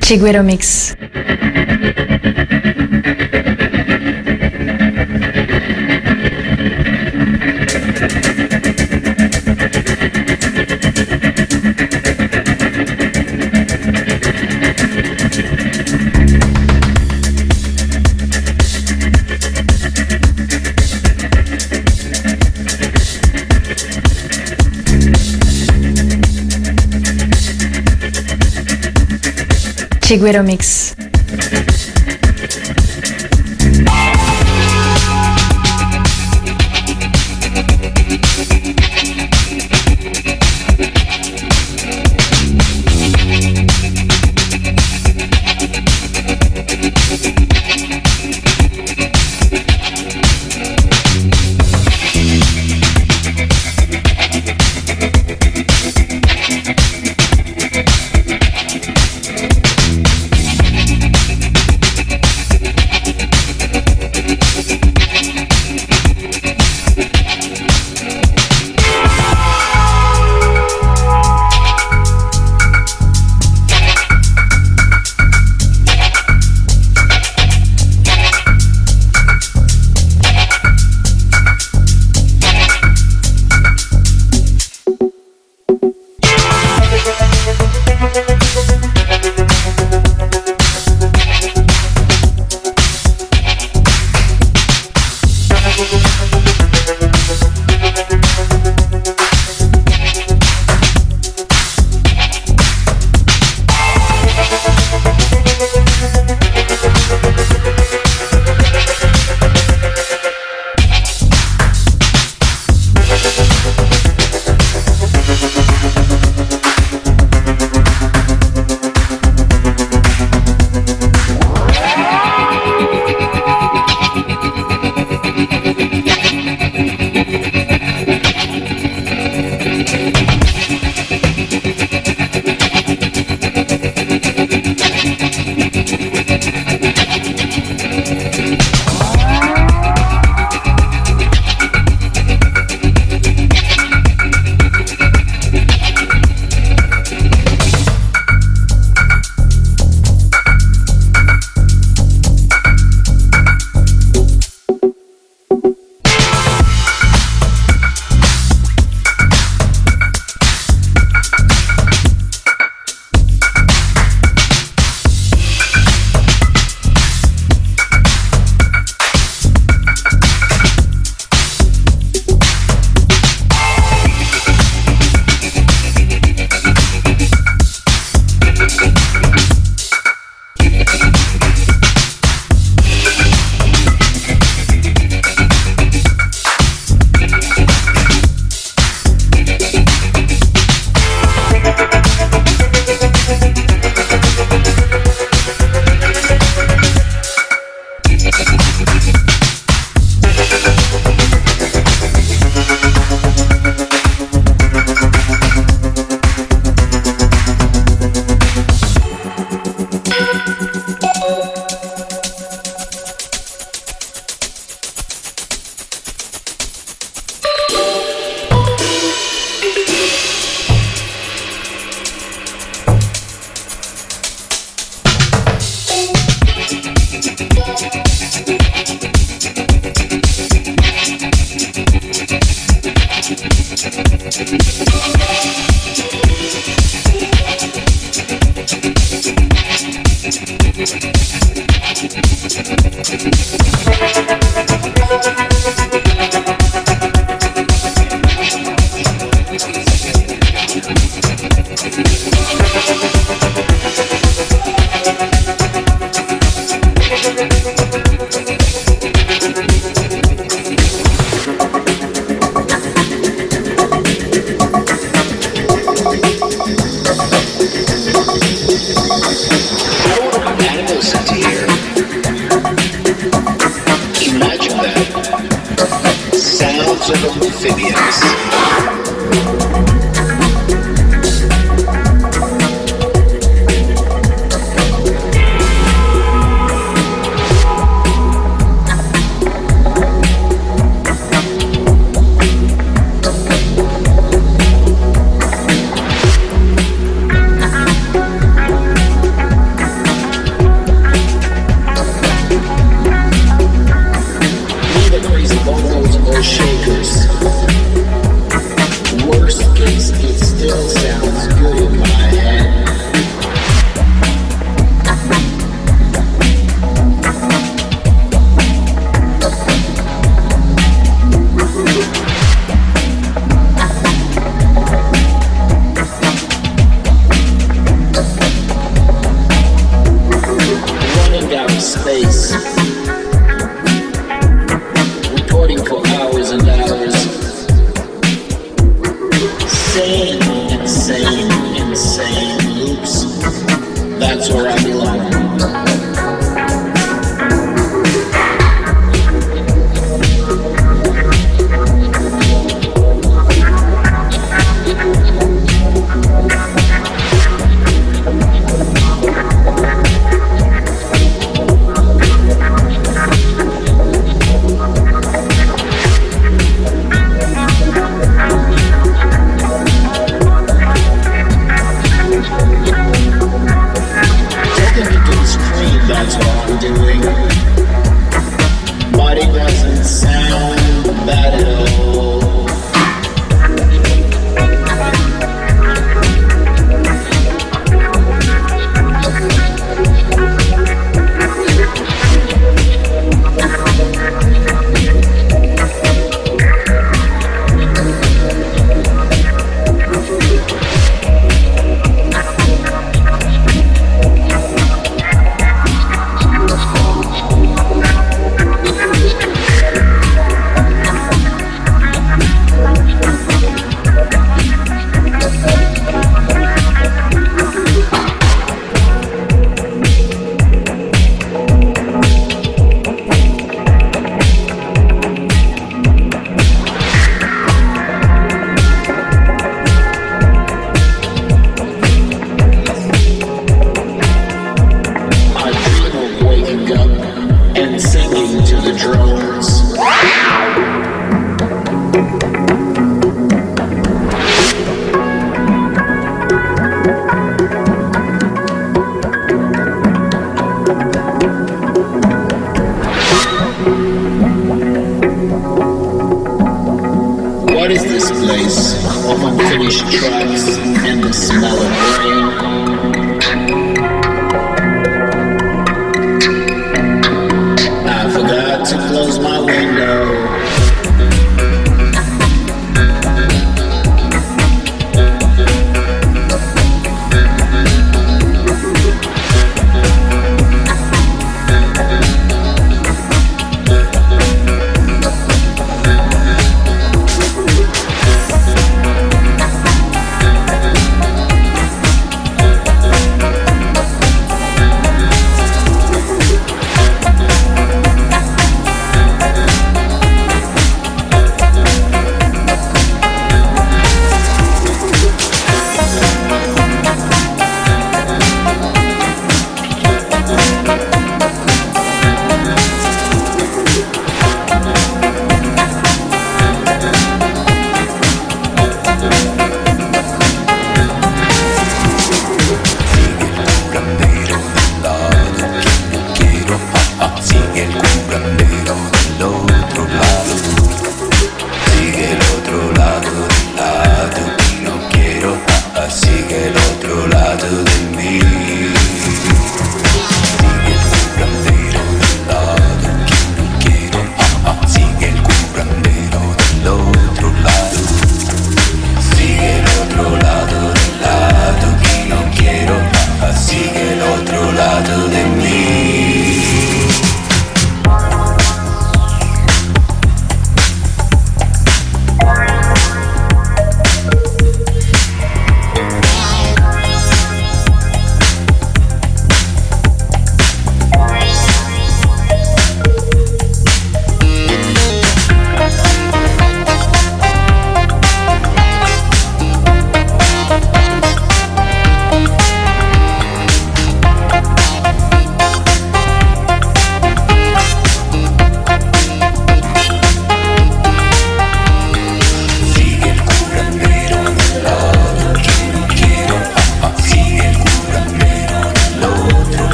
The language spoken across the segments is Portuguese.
Chiguero Mix. Chiguero Mix.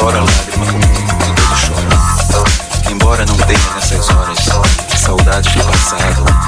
chora lágrima lágrima quando ele chora. Embora não tenha nessas horas saudades do passado.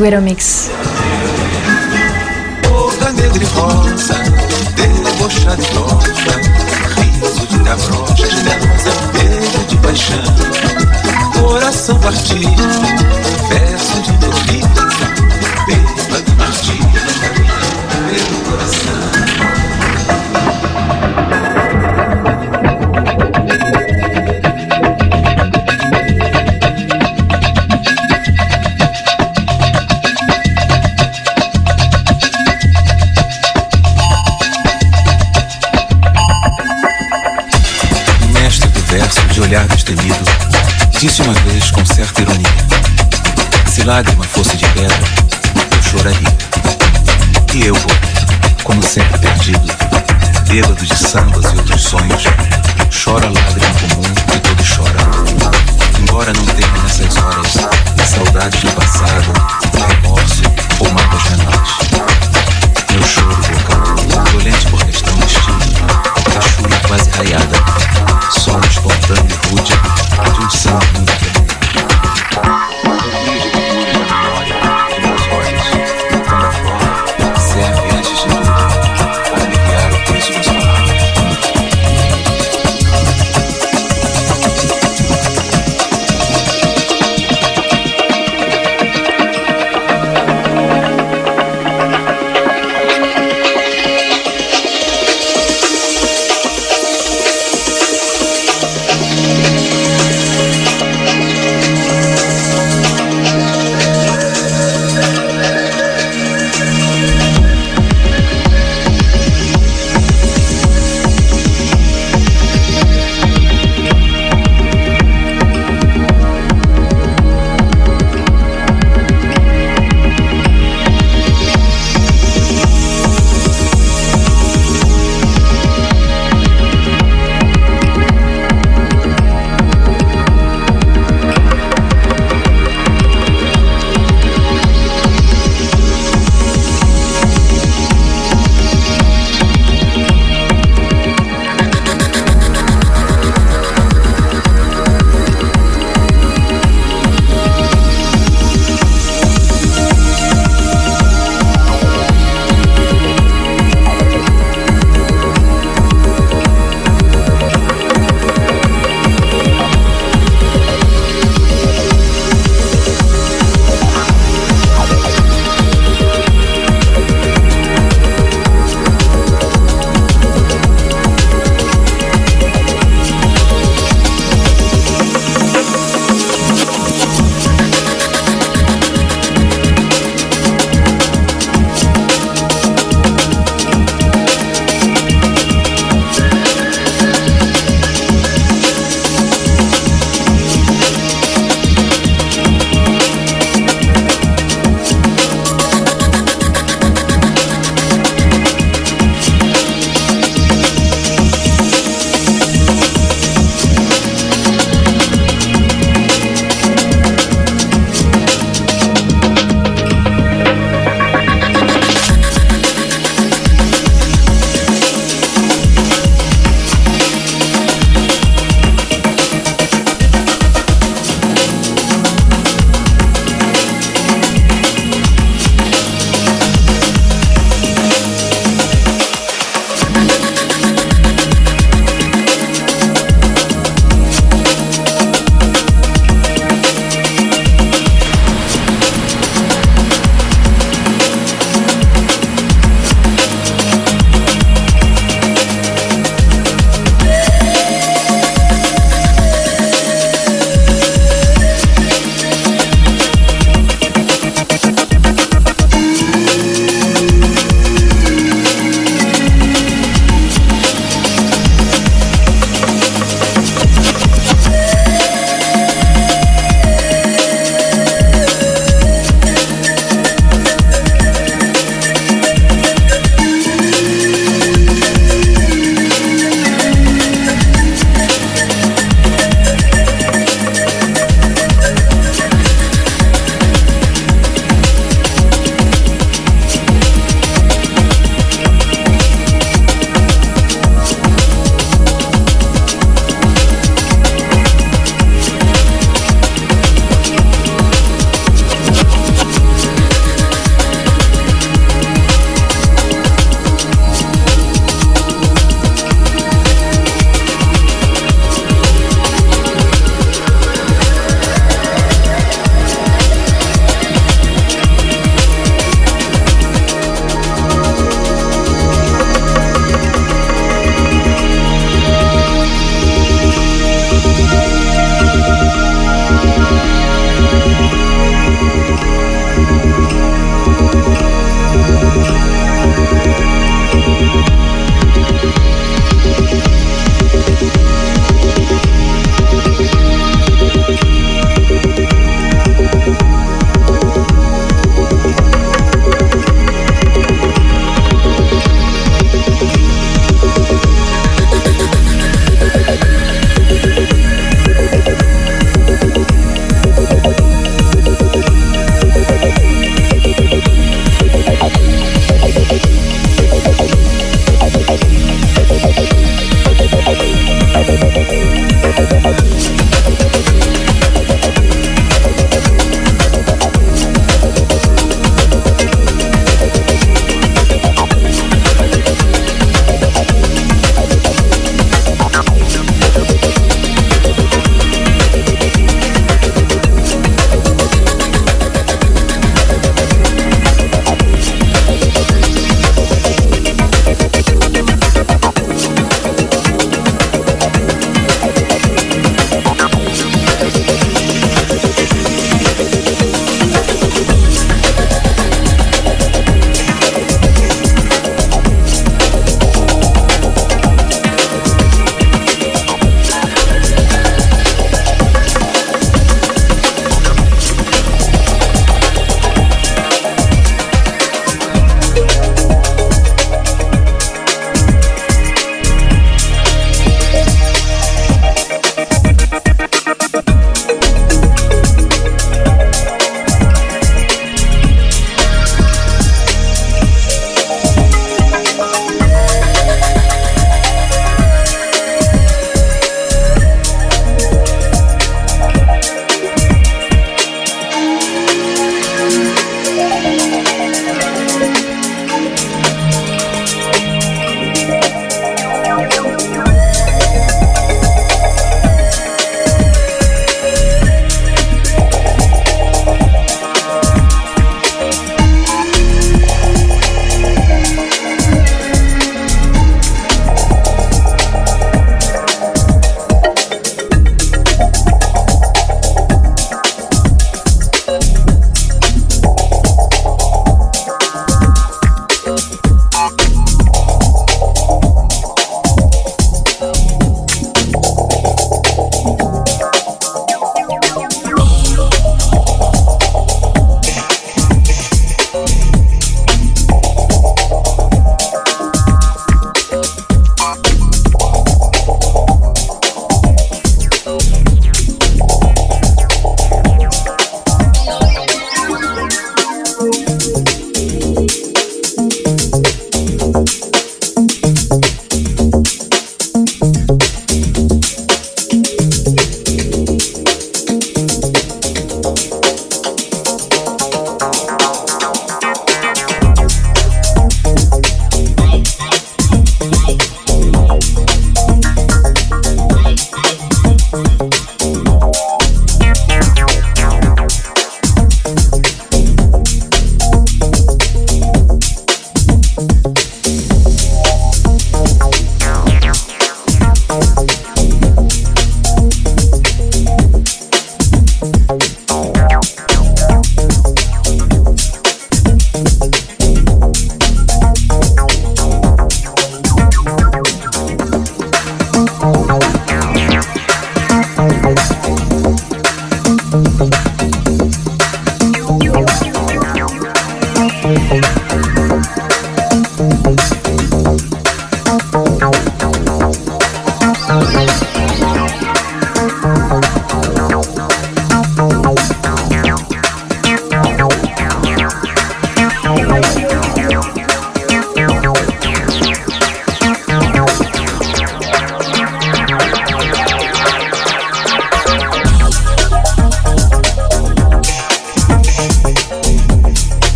Guerrero Mix. Disse uma vez com certa ironia: Se lágrima fosse de pedra, eu choraria. E eu, como sempre perdido, bêbado de sambas e outros sonhos, choro a lágrima comum que todos choram. Embora não tenha nessas horas saudades de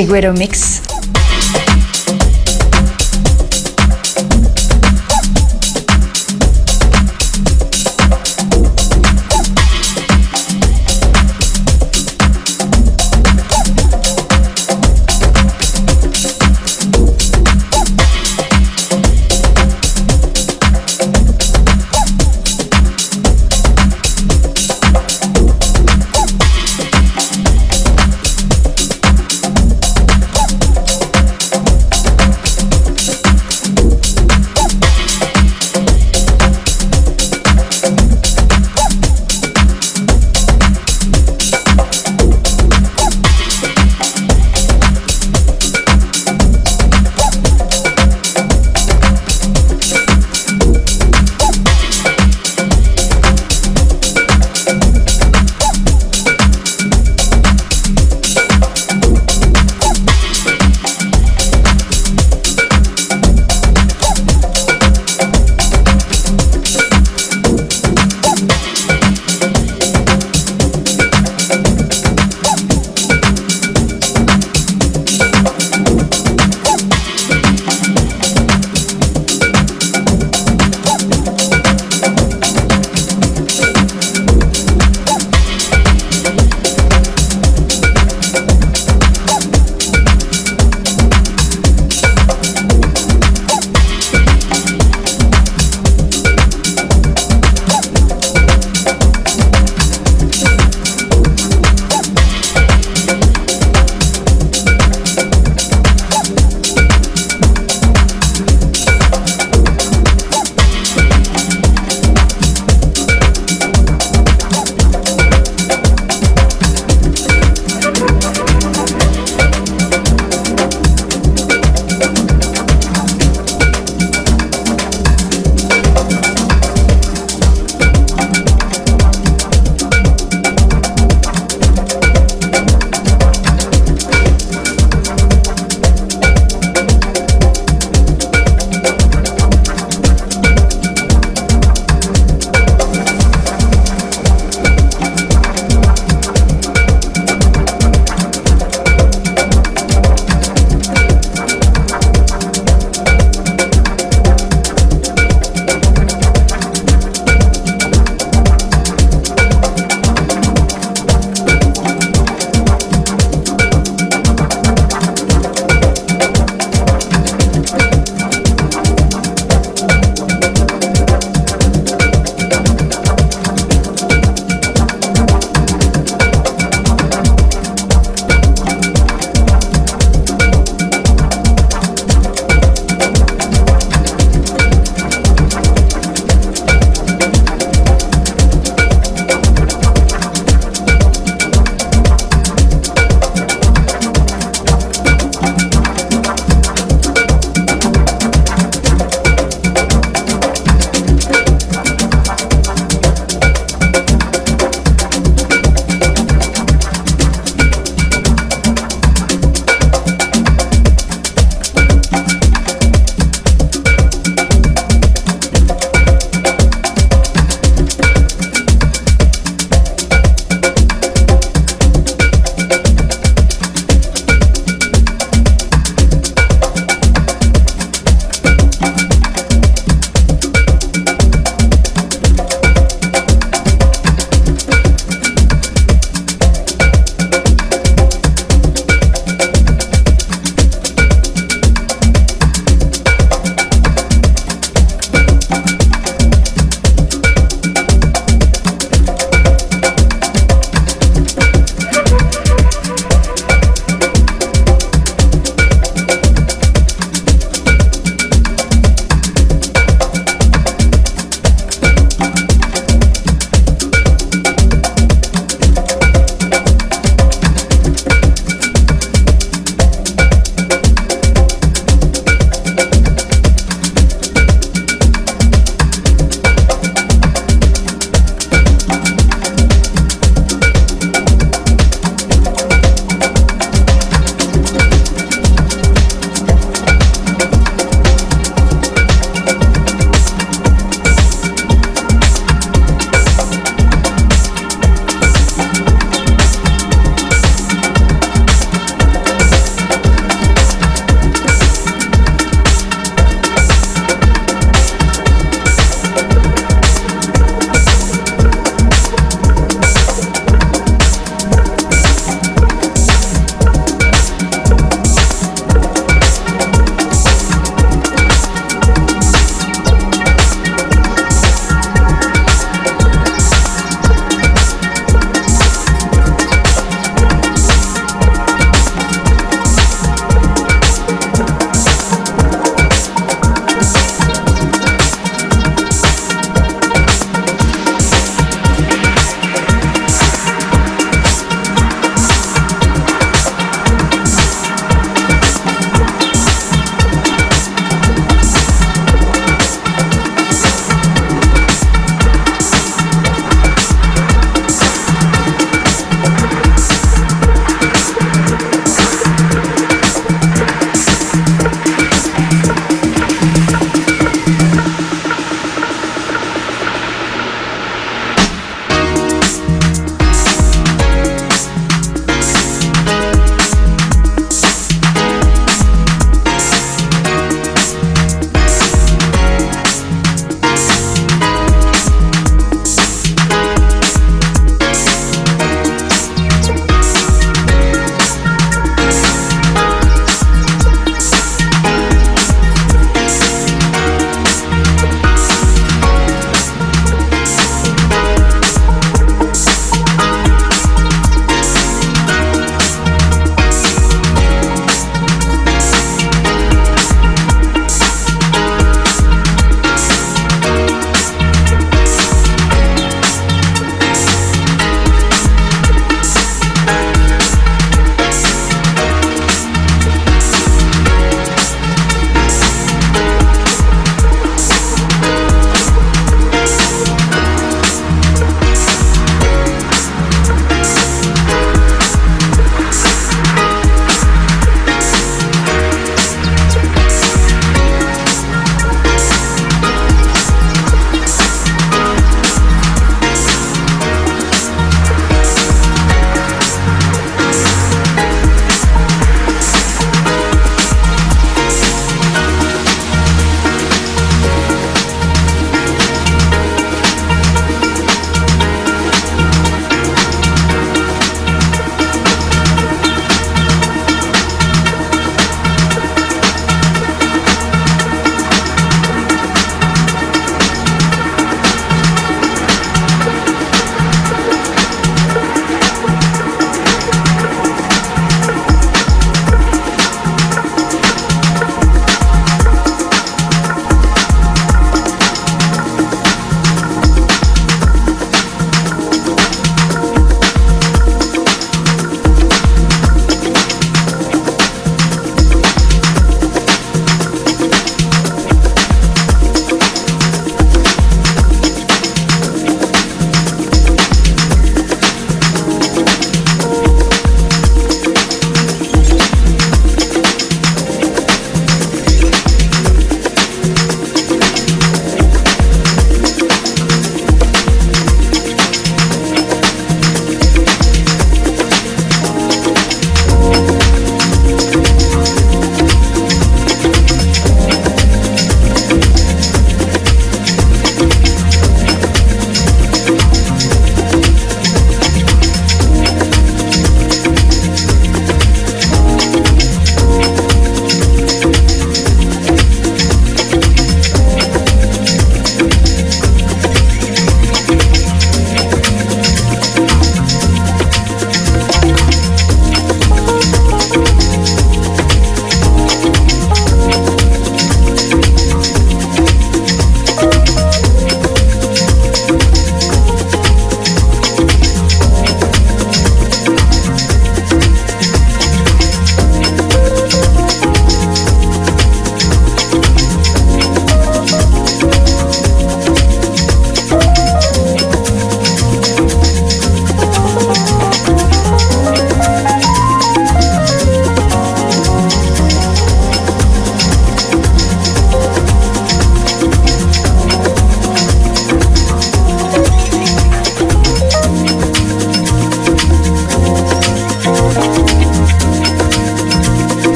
Chiguero Mix.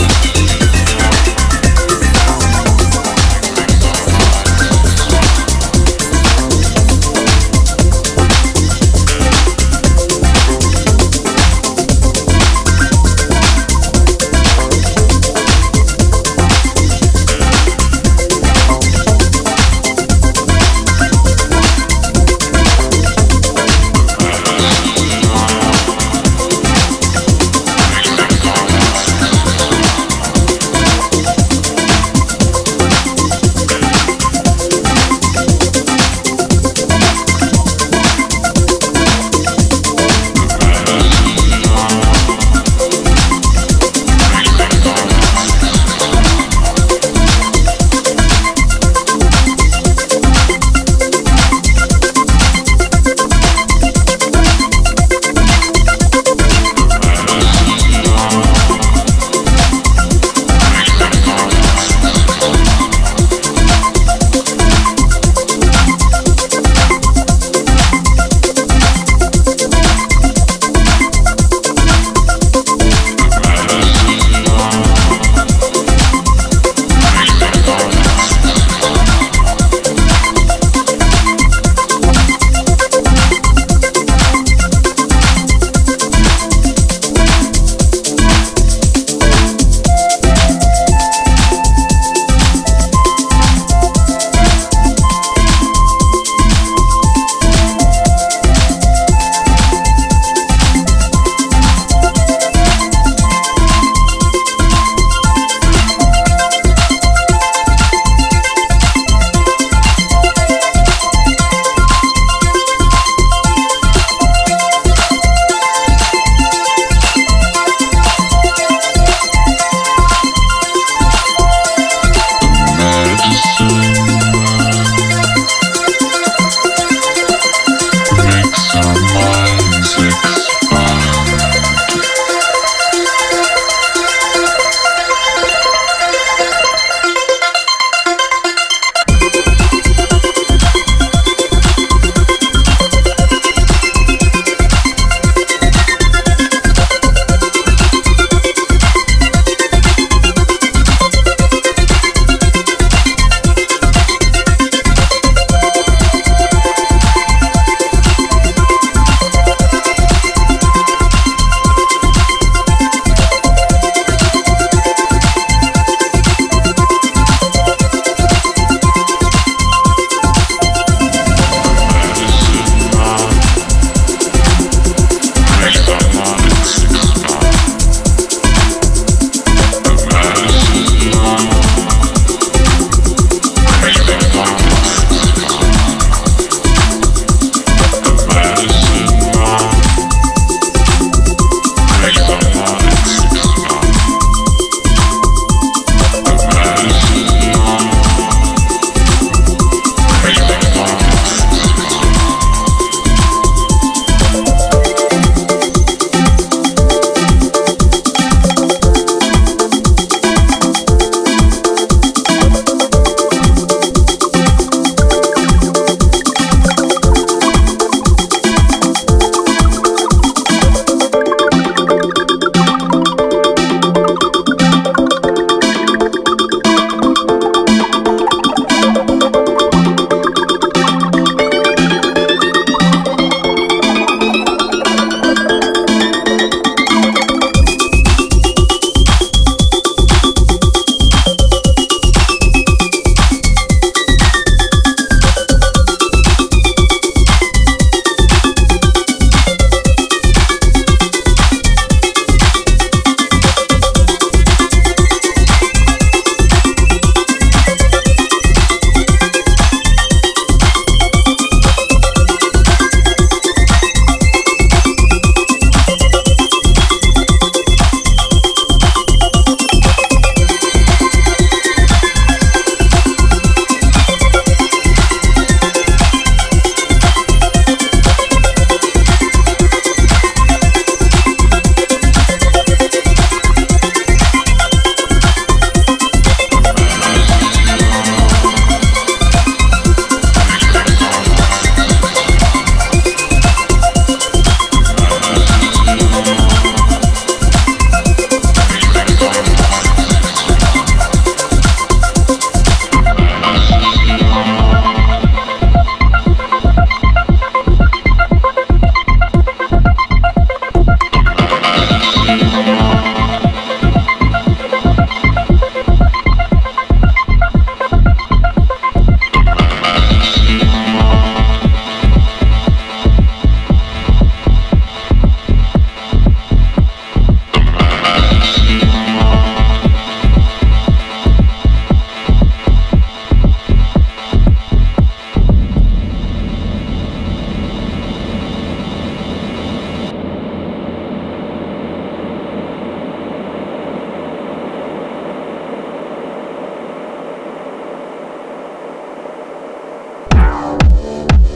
Bye.